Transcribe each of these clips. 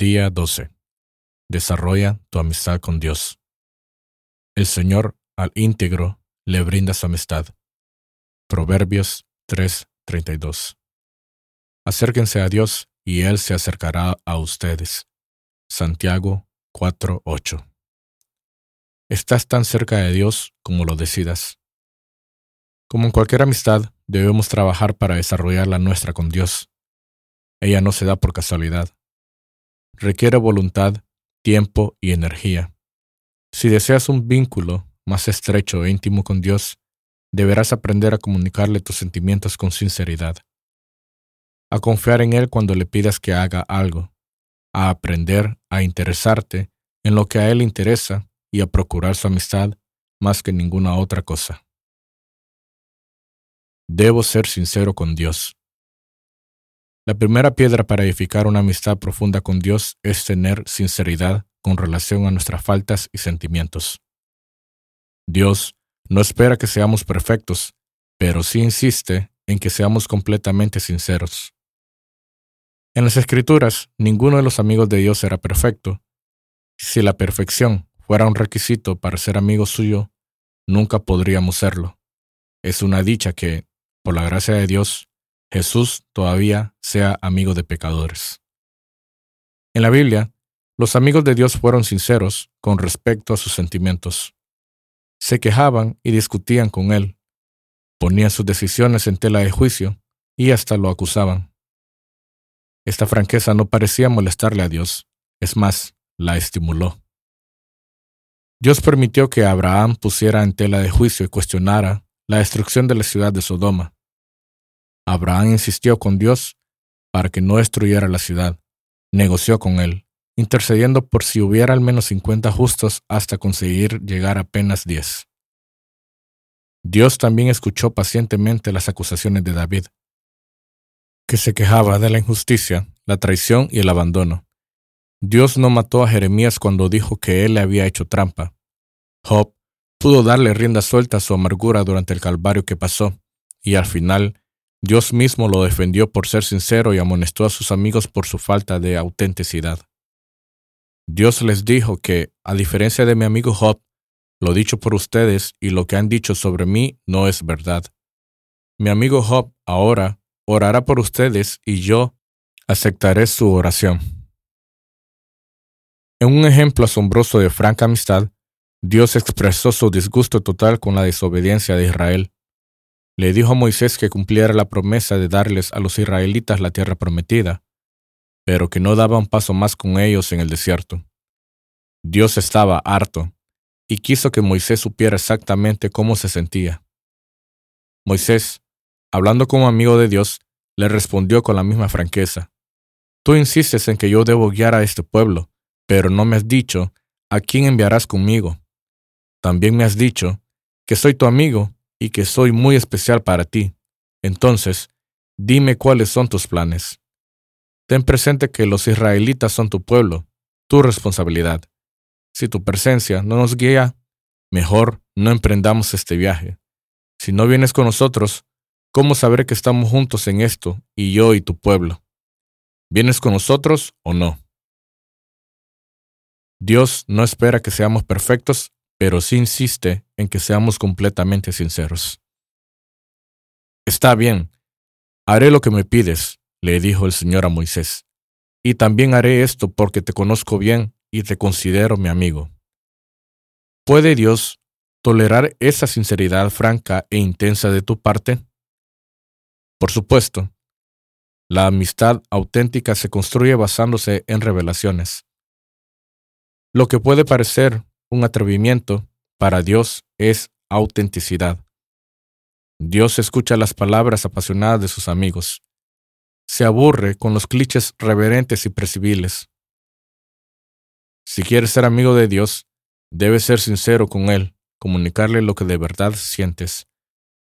Día 12. Desarrolla tu amistad con Dios. El Señor al íntegro le brinda su amistad. Proverbios 3:32. Acérquense a Dios y Él se acercará a ustedes. Santiago 4:8. Estás tan cerca de Dios como lo decidas. Como en cualquier amistad, debemos trabajar para desarrollar la nuestra con Dios. Ella no se da por casualidad. Requiere voluntad, tiempo y energía. Si deseas un vínculo más estrecho e íntimo con Dios, deberás aprender a comunicarle tus sentimientos con sinceridad, a confiar en Él cuando le pidas que haga algo, a aprender a interesarte en lo que a Él interesa y a procurar su amistad más que ninguna otra cosa. Debo ser sincero con Dios. La primera piedra para edificar una amistad profunda con Dios es tener sinceridad con relación a nuestras faltas y sentimientos. Dios no espera que seamos perfectos, pero sí insiste en que seamos completamente sinceros. En las Escrituras, ninguno de los amigos de Dios era perfecto. Si la perfección fuera un requisito para ser amigo suyo, nunca podríamos serlo. Es una dicha que, por la gracia de Dios, Jesús todavía sea amigo de pecadores. En la Biblia, los amigos de Dios fueron sinceros con respecto a sus sentimientos. Se quejaban y discutían con Él, ponían sus decisiones en tela de juicio y hasta lo acusaban. Esta franqueza no parecía molestarle a Dios, es más, la estimuló. Dios permitió que Abraham pusiera en tela de juicio y cuestionara la destrucción de la ciudad de Sodoma. Abraham insistió con Dios para que no destruyera la ciudad. Negoció con él, intercediendo por si hubiera al menos 50 justos hasta conseguir llegar apenas 10. Dios también escuchó pacientemente las acusaciones de David, que se quejaba de la injusticia, la traición y el abandono. Dios no mató a Jeremías cuando dijo que él le había hecho trampa. Job pudo darle rienda suelta a su amargura durante el calvario que pasó, y al final Dios mismo lo defendió por ser sincero y amonestó a sus amigos por su falta de autenticidad. Dios les dijo que, a diferencia de mi amigo Job, lo dicho por ustedes y lo que han dicho sobre mí no es verdad. Mi amigo Job ahora orará por ustedes y yo aceptaré su oración. En un ejemplo asombroso de franca amistad, Dios expresó su disgusto total con la desobediencia de Israel. Le dijo a Moisés que cumpliera la promesa de darles a los israelitas la tierra prometida, pero que no daba un paso más con ellos en el desierto. Dios estaba harto y quiso que Moisés supiera exactamente cómo se sentía. Moisés, hablando como amigo de Dios, le respondió con la misma franqueza. Tú insistes en que yo debo guiar a este pueblo, pero no me has dicho a quién enviarás conmigo. También me has dicho que soy tu amigo y que soy muy especial para ti. Entonces, dime cuáles son tus planes. Ten presente que los israelitas son tu pueblo, tu responsabilidad. Si tu presencia no nos guía, mejor no emprendamos este viaje. Si no vienes con nosotros, ¿cómo sabré que estamos juntos en esto, y yo y tu pueblo? ¿Vienes con nosotros o no? Dios no espera que seamos perfectos pero sí insiste en que seamos completamente sinceros. Está bien, haré lo que me pides, le dijo el Señor a Moisés, y también haré esto porque te conozco bien y te considero mi amigo. ¿Puede Dios tolerar esa sinceridad franca e intensa de tu parte? Por supuesto, la amistad auténtica se construye basándose en revelaciones. Lo que puede parecer un atrevimiento, para Dios es autenticidad. Dios escucha las palabras apasionadas de sus amigos. Se aburre con los clichés reverentes y precibiles. Si quieres ser amigo de Dios, debes ser sincero con Él, comunicarle lo que de verdad sientes,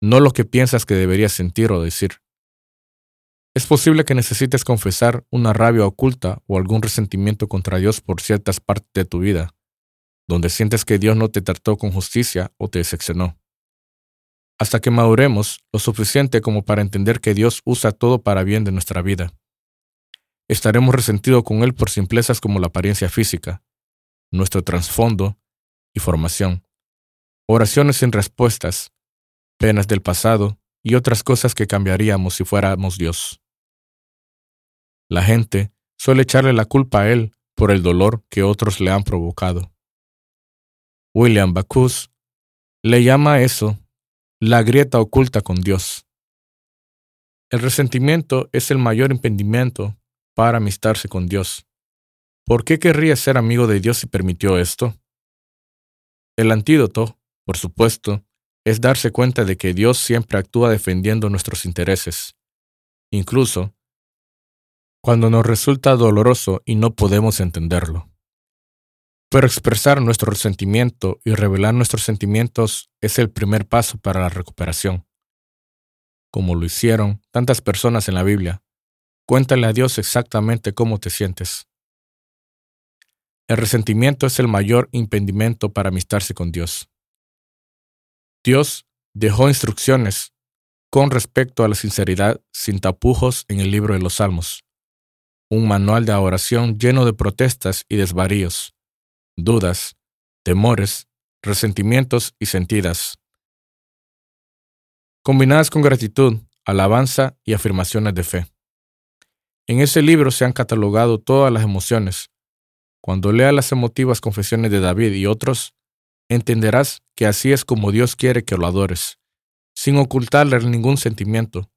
no lo que piensas que deberías sentir o decir. Es posible que necesites confesar una rabia oculta o algún resentimiento contra Dios por ciertas partes de tu vida donde sientes que Dios no te trató con justicia o te decepcionó. Hasta que maduremos lo suficiente como para entender que Dios usa todo para bien de nuestra vida. estaremos resentidos con Él por simplezas como la apariencia física, nuestro trasfondo y formación, oraciones sin respuestas, penas del pasado y otras cosas que cambiaríamos si fuéramos Dios. La gente suele echarle la culpa a Él por el dolor que otros le han provocado. William Bacchus le llama eso la grieta oculta con Dios. El resentimiento es el mayor impedimento para amistarse con Dios. ¿Por qué querría ser amigo de Dios si permitió esto? El antídoto, por supuesto, es darse cuenta de que Dios siempre actúa defendiendo nuestros intereses, incluso cuando nos resulta doloroso y no podemos entenderlo. Pero expresar nuestro resentimiento y revelar nuestros sentimientos es el primer paso para la recuperación. Como lo hicieron tantas personas en la Biblia, cuéntale a Dios exactamente cómo te sientes. El resentimiento es el mayor impedimento para amistarse con Dios. Dios dejó instrucciones con respecto a la sinceridad sin tapujos en el libro de los Salmos, un manual de oración lleno de protestas y desvaríos, dudas, temores, resentimientos y sentidas, combinadas con gratitud, alabanza y afirmaciones de fe. En ese libro se han catalogado todas las emociones. Cuando lea las emotivas confesiones de David y otros, entenderás que así es como Dios quiere que lo adores, sin ocultarle ningún sentimiento.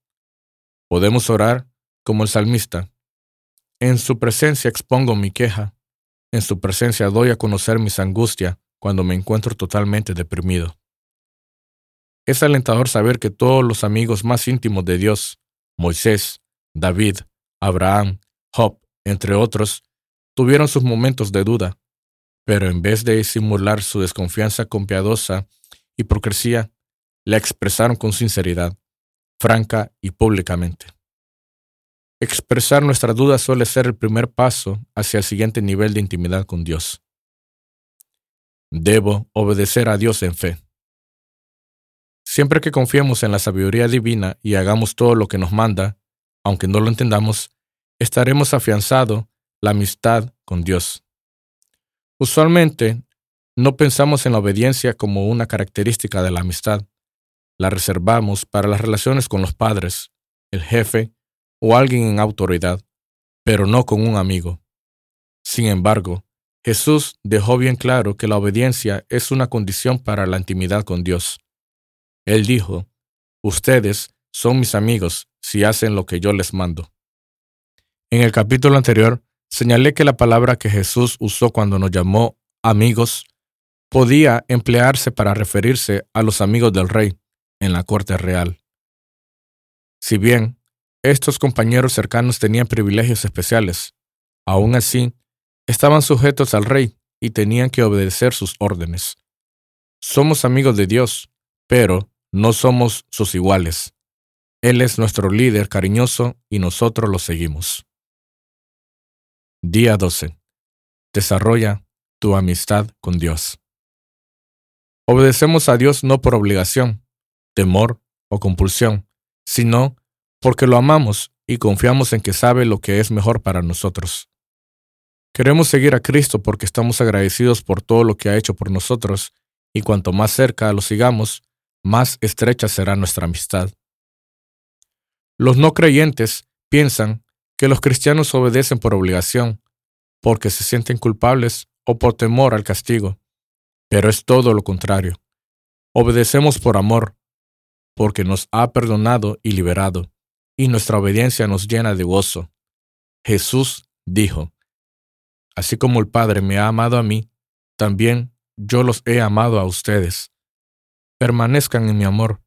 Podemos orar como el salmista. En su presencia expongo mi queja, en su presencia doy a conocer mis angustias cuando me encuentro totalmente deprimido. Es alentador saber que todos los amigos más íntimos de Dios, Moisés, David, Abraham, Job, entre otros, tuvieron sus momentos de duda, pero en vez de simular su desconfianza con piadosa hipocresía, la expresaron con sinceridad, franca y públicamente. Expresar nuestra duda suele ser el primer paso hacia el siguiente nivel de intimidad con Dios. Debo obedecer a Dios en fe. Siempre que confiemos en la sabiduría divina y hagamos todo lo que nos manda, aunque no lo entendamos, estaremos afianzado la amistad con Dios. Usualmente, no pensamos en la obediencia como una característica de la amistad. La reservamos para las relaciones con los padres, el jefe o alguien en autoridad, pero no con un amigo. Sin embargo, Jesús dejó bien claro que la obediencia es una condición para la intimidad con Dios. Él dijo, Ustedes son mis amigos si hacen lo que yo les mando. En el capítulo anterior Señalé que la palabra que Jesús usó cuando nos llamó amigos podía emplearse para referirse a los amigos del rey en la corte real. Si bien estos compañeros cercanos tenían privilegios especiales, aún así estaban sujetos al rey y tenían que obedecer sus órdenes. Somos amigos de Dios, pero no somos sus iguales. Él es nuestro líder cariñoso y nosotros lo seguimos. Día 12. Desarrolla tu amistad con Dios. Obedecemos a Dios no por obligación, temor o compulsión, sino porque lo amamos y confiamos en que sabe lo que es mejor para nosotros. Queremos seguir a Cristo porque estamos agradecidos por todo lo que ha hecho por nosotros, y cuanto más cerca lo sigamos, más estrecha será nuestra amistad. Los no creyentes piensan que los cristianos obedecen por obligación, porque se sienten culpables o por temor al castigo, pero es todo lo contrario. Obedecemos por amor, porque nos ha perdonado y liberado, y nuestra obediencia nos llena de gozo. Jesús dijo, Así como el Padre me ha amado a mí, también yo los he amado a ustedes. Permanezcan en mi amor.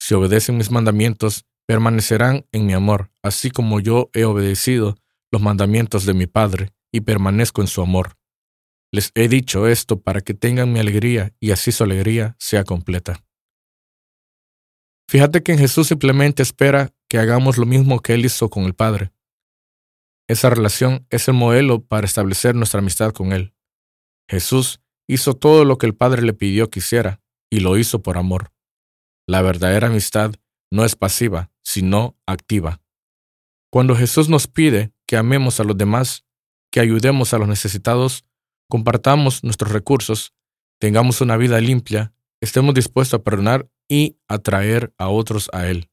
Si obedecen mis mandamientos, permanecerán en mi amor, así como yo he obedecido los mandamientos de mi Padre y permanezco en su amor. Les he dicho esto para que tengan mi alegría y así su alegría sea completa. Fíjate que en Jesús simplemente espera que hagamos lo mismo que Él hizo con el Padre. Esa relación es el modelo para establecer nuestra amistad con Él. Jesús hizo todo lo que el Padre le pidió que hiciera, y lo hizo por amor. La verdadera amistad no es pasiva, sino activa. Cuando Jesús nos pide que amemos a los demás, que ayudemos a los necesitados, compartamos nuestros recursos, tengamos una vida limpia, estemos dispuestos a perdonar y atraer a otros a Él.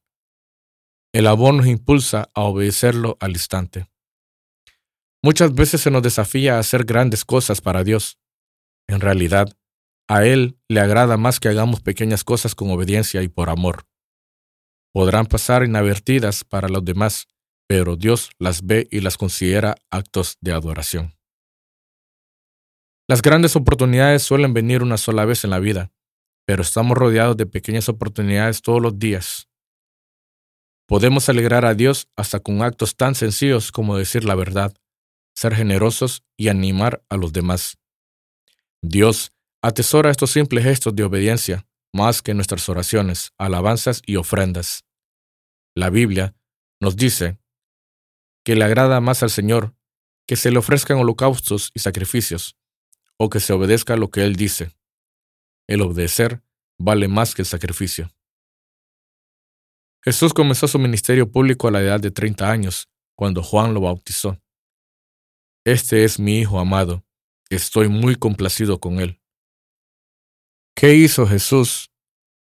El amor nos impulsa a obedecerlo al instante. Muchas veces se nos desafía a hacer grandes cosas para Dios. En realidad, a Él le agrada más que hagamos pequeñas cosas con obediencia y por amor. Podrán pasar inadvertidas para los demás, pero Dios las ve y las considera actos de adoración. Las grandes oportunidades suelen venir una sola vez en la vida, pero estamos rodeados de pequeñas oportunidades todos los días. Podemos alegrar a Dios hasta con actos tan sencillos como decir la verdad, ser generosos y animar a los demás. Dios atesora estos simples gestos de obediencia más que nuestras oraciones, alabanzas y ofrendas. La Biblia nos dice que le agrada más al Señor que se le ofrezcan holocaustos y sacrificios, o que se obedezca lo que Él dice. El obedecer vale más que el sacrificio. Jesús comenzó su ministerio público a la edad de 30 años, cuando Juan lo bautizó. Este es mi Hijo amado, estoy muy complacido con él. ¿Qué hizo Jesús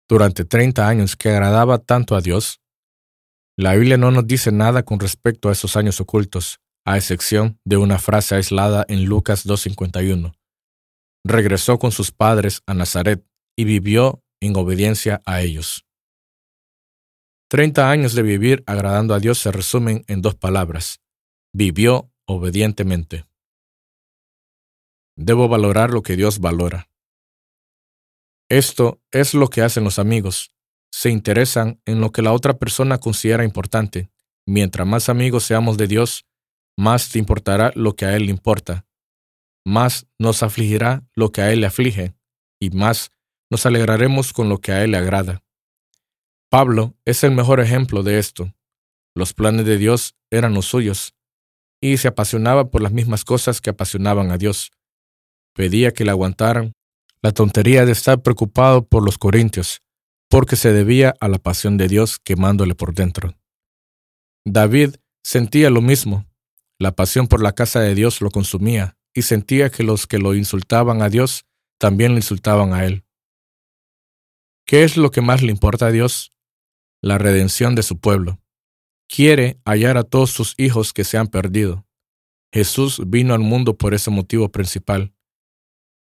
durante 30 años que agradaba tanto a Dios? La Biblia no nos dice nada con respecto a esos años ocultos, a excepción de una frase aislada en Lucas 2.51. Regresó con sus padres a Nazaret y vivió en obediencia a ellos. Treinta años de vivir agradando a Dios se resumen en dos palabras. Vivió obedientemente. Debo valorar lo que Dios valora. Esto es lo que hacen los amigos, se interesan en lo que la otra persona considera importante. Mientras más amigos seamos de Dios, más te importará lo que a Él le importa, más nos afligirá lo que a Él le aflige, y más nos alegraremos con lo que a Él le agrada. Pablo es el mejor ejemplo de esto. Los planes de Dios eran los suyos, y se apasionaba por las mismas cosas que apasionaban a Dios. Pedía que le aguantaran la tontería de estar preocupado por los corintios, porque se debía a la pasión de Dios quemándole por dentro. David sentía lo mismo. La pasión por la casa de Dios lo consumía y sentía que los que lo insultaban a Dios también lo insultaban a él. ¿Qué es lo que más le importa a Dios? La redención de su pueblo. Quiere hallar a todos sus hijos que se han perdido. Jesús vino al mundo por ese motivo principal.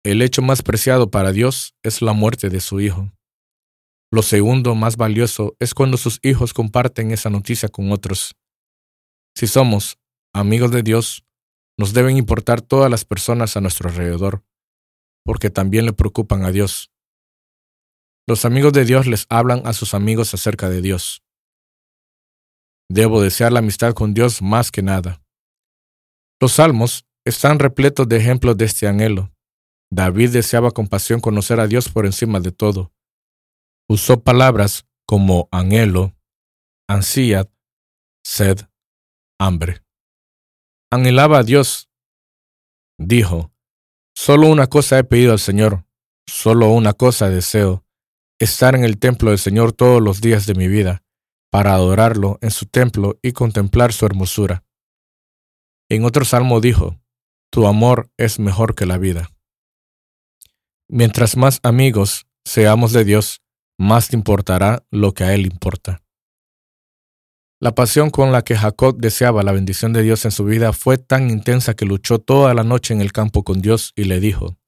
El hecho más preciado para Dios es la muerte de su Hijo. Lo segundo más valioso es cuando sus hijos comparten esa noticia con otros. Si somos amigos de Dios, nos deben importar todas las personas a nuestro alrededor, porque también le preocupan a Dios. Los amigos de Dios les hablan a sus amigos acerca de Dios. Debo desear la amistad con Dios más que nada. Los salmos están repletos de ejemplos de este anhelo. David deseaba con pasión conocer a Dios por encima de todo usó palabras como anhelo, ansiedad, sed, hambre. Anhelaba a Dios. Dijo, solo una cosa he pedido al Señor, solo una cosa deseo, estar en el templo del Señor todos los días de mi vida, para adorarlo en su templo y contemplar su hermosura. En otro salmo dijo, Tu amor es mejor que la vida. Mientras más amigos seamos de Dios, más te importará lo que a él importa. La pasión con la que Jacob deseaba la bendición de Dios en su vida fue tan intensa que luchó toda la noche en el campo con Dios y le dijo,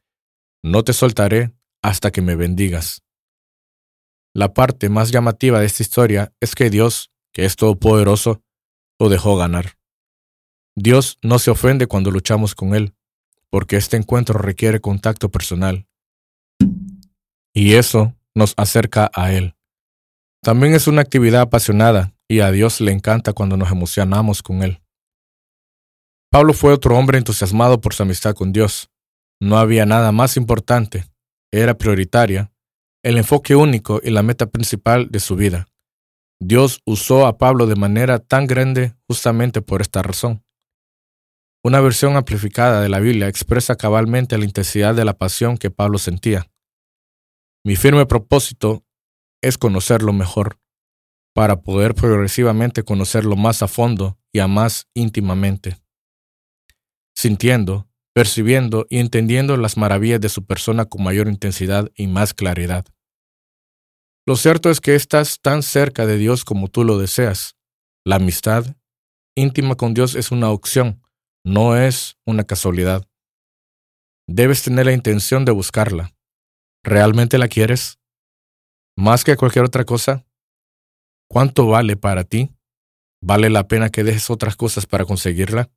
No te soltaré hasta que me bendigas. La parte más llamativa de esta historia es que Dios, que es todopoderoso, lo dejó ganar. Dios no se ofende cuando luchamos con Él, porque este encuentro requiere contacto personal. Y eso nos acerca a Él. También es una actividad apasionada y a Dios le encanta cuando nos emocionamos con Él. Pablo fue otro hombre entusiasmado por su amistad con Dios. No había nada más importante, era prioritaria, el enfoque único y la meta principal de su vida. Dios usó a Pablo de manera tan grande justamente por esta razón. Una versión amplificada de la Biblia expresa cabalmente la intensidad de la pasión que Pablo sentía. Mi firme propósito es conocerlo mejor, para poder progresivamente conocerlo más a fondo y a más íntimamente. sintiendo, percibiendo y entendiendo las maravillas de su persona con mayor intensidad y más claridad. Lo cierto es que estás tan cerca de Dios como tú lo deseas. La amistad íntima con Dios es una opción, no es una casualidad. Debes tener la intención de buscarla. ¿Realmente la quieres? ¿Más que cualquier otra cosa? ¿Cuánto vale para ti? ¿Vale la pena que dejes otras cosas para conseguirla?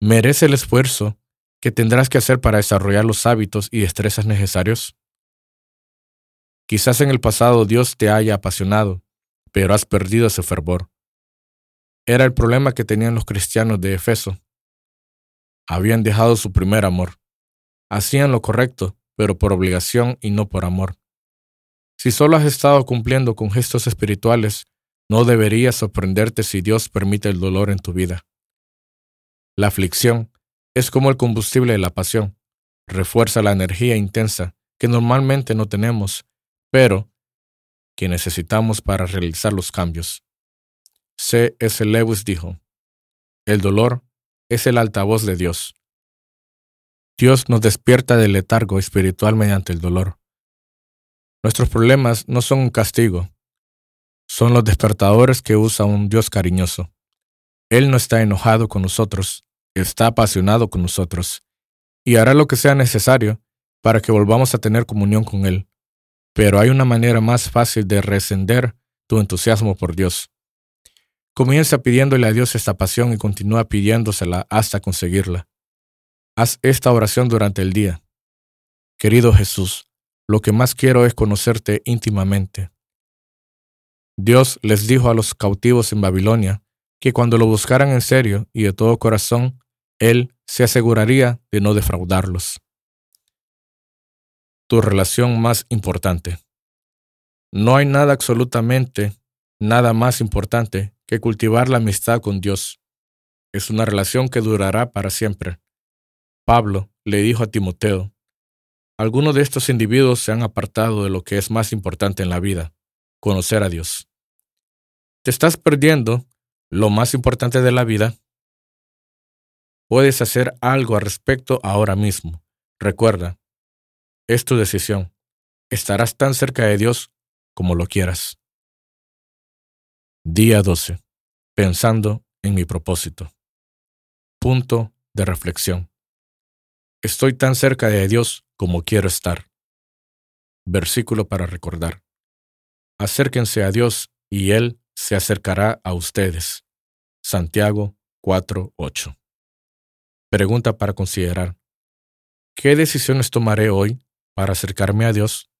¿Merece el esfuerzo que tendrás que hacer para desarrollar los hábitos y destrezas necesarios? Quizás en el pasado Dios te haya apasionado, pero has perdido ese fervor. Era el problema que tenían los cristianos de Efeso. Habían dejado su primer amor. Hacían lo correcto, pero por obligación y no por amor. Si solo has estado cumpliendo con gestos espirituales, no deberías sorprenderte si Dios permite el dolor en tu vida. La aflicción es como el combustible de la pasión. Refuerza la energía intensa que normalmente no tenemos, pero que necesitamos para realizar los cambios. C. S. Lewis dijo, El dolor es el altavoz de Dios. Dios nos despierta del letargo espiritual mediante el dolor. Nuestros problemas no son un castigo, son los despertadores que usa un Dios cariñoso. Él no está enojado con nosotros, está apasionado con nosotros, y hará lo que sea necesario para que volvamos a tener comunión con Él. Pero hay una manera más fácil de rescender tu entusiasmo por Dios. Comienza pidiéndole a Dios esta pasión y continúa pidiéndosela hasta conseguirla. Haz esta oración durante el día. Querido Jesús, lo que más quiero es conocerte íntimamente. Dios les dijo a los cautivos en Babilonia que cuando lo buscaran en serio y de todo corazón, Él se aseguraría de no defraudarlos. Tu relación más importante. No hay nada absolutamente, nada más importante que cultivar la amistad con Dios. Es una relación que durará para siempre. Pablo le dijo a Timoteo, algunos de estos individuos se han apartado de lo que es más importante en la vida, conocer a Dios. ¿Te estás perdiendo lo más importante de la vida? Puedes hacer algo al respecto ahora mismo. Recuerda, es tu decisión. Estarás tan cerca de Dios como lo quieras. Día 12. Pensando en mi propósito. Punto de reflexión. Estoy tan cerca de Dios como quiero estar. Versículo para recordar. Acérquense a Dios y Él se acercará a ustedes. Santiago 4:8. Pregunta para considerar. ¿Qué decisiones tomaré hoy para acercarme a Dios?